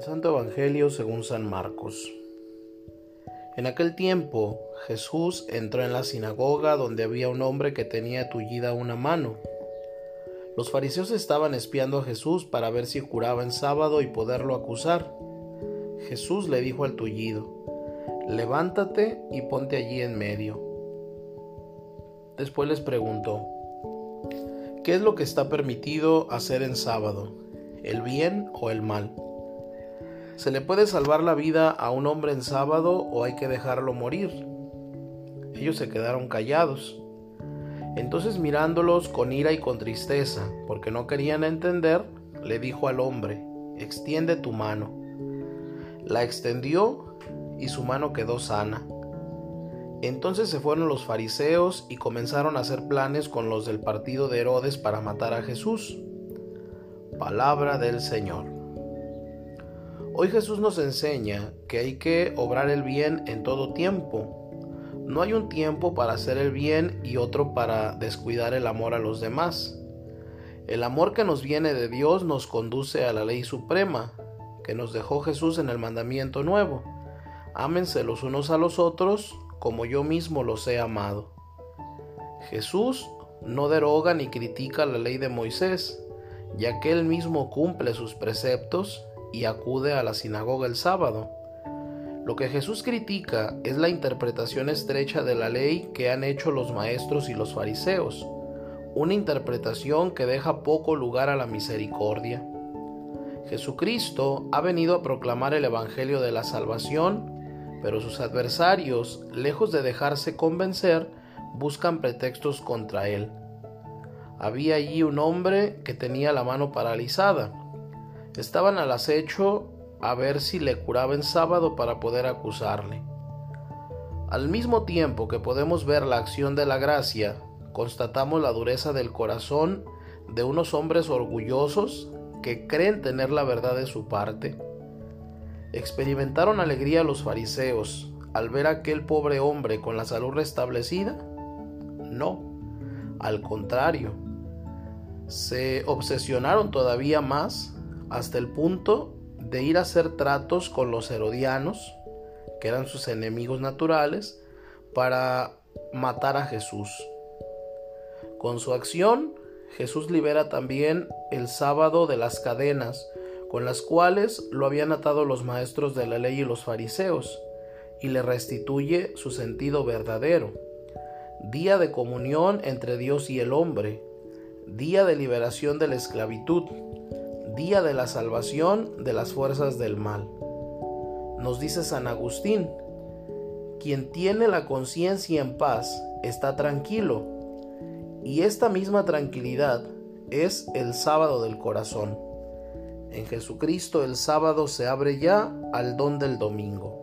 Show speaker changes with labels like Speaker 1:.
Speaker 1: Santo Evangelio según San Marcos. En aquel tiempo Jesús entró en la sinagoga donde había un hombre que tenía tullida una mano. Los fariseos estaban espiando a Jesús para ver si curaba en sábado y poderlo acusar. Jesús le dijo al tullido, levántate y ponte allí en medio. Después les preguntó, ¿qué es lo que está permitido hacer en sábado? ¿El bien o el mal? ¿Se le puede salvar la vida a un hombre en sábado o hay que dejarlo morir? Ellos se quedaron callados. Entonces mirándolos con ira y con tristeza, porque no querían entender, le dijo al hombre, extiende tu mano. La extendió y su mano quedó sana. Entonces se fueron los fariseos y comenzaron a hacer planes con los del partido de Herodes para matar a Jesús. Palabra del Señor. Hoy Jesús nos enseña que hay que obrar el bien en todo tiempo. No hay un tiempo para hacer el bien y otro para descuidar el amor a los demás. El amor que nos viene de Dios nos conduce a la ley suprema, que nos dejó Jesús en el mandamiento nuevo. Ámense los unos a los otros como yo mismo los he amado. Jesús no deroga ni critica la ley de Moisés, ya que él mismo cumple sus preceptos y acude a la sinagoga el sábado. Lo que Jesús critica es la interpretación estrecha de la ley que han hecho los maestros y los fariseos, una interpretación que deja poco lugar a la misericordia. Jesucristo ha venido a proclamar el Evangelio de la salvación, pero sus adversarios, lejos de dejarse convencer, buscan pretextos contra él. Había allí un hombre que tenía la mano paralizada Estaban al acecho a ver si le curaba en sábado para poder acusarle. Al mismo tiempo que podemos ver la acción de la gracia, constatamos la dureza del corazón de unos hombres orgullosos que creen tener la verdad de su parte. ¿Experimentaron alegría los fariseos al ver a aquel pobre hombre con la salud restablecida? No, al contrario, se obsesionaron todavía más hasta el punto de ir a hacer tratos con los herodianos, que eran sus enemigos naturales, para matar a Jesús. Con su acción, Jesús libera también el sábado de las cadenas con las cuales lo habían atado los maestros de la ley y los fariseos, y le restituye su sentido verdadero. Día de comunión entre Dios y el hombre, día de liberación de la esclavitud, día de la salvación de las fuerzas del mal. Nos dice San Agustín, quien tiene la conciencia en paz está tranquilo, y esta misma tranquilidad es el sábado del corazón. En Jesucristo el sábado se abre ya al don del domingo.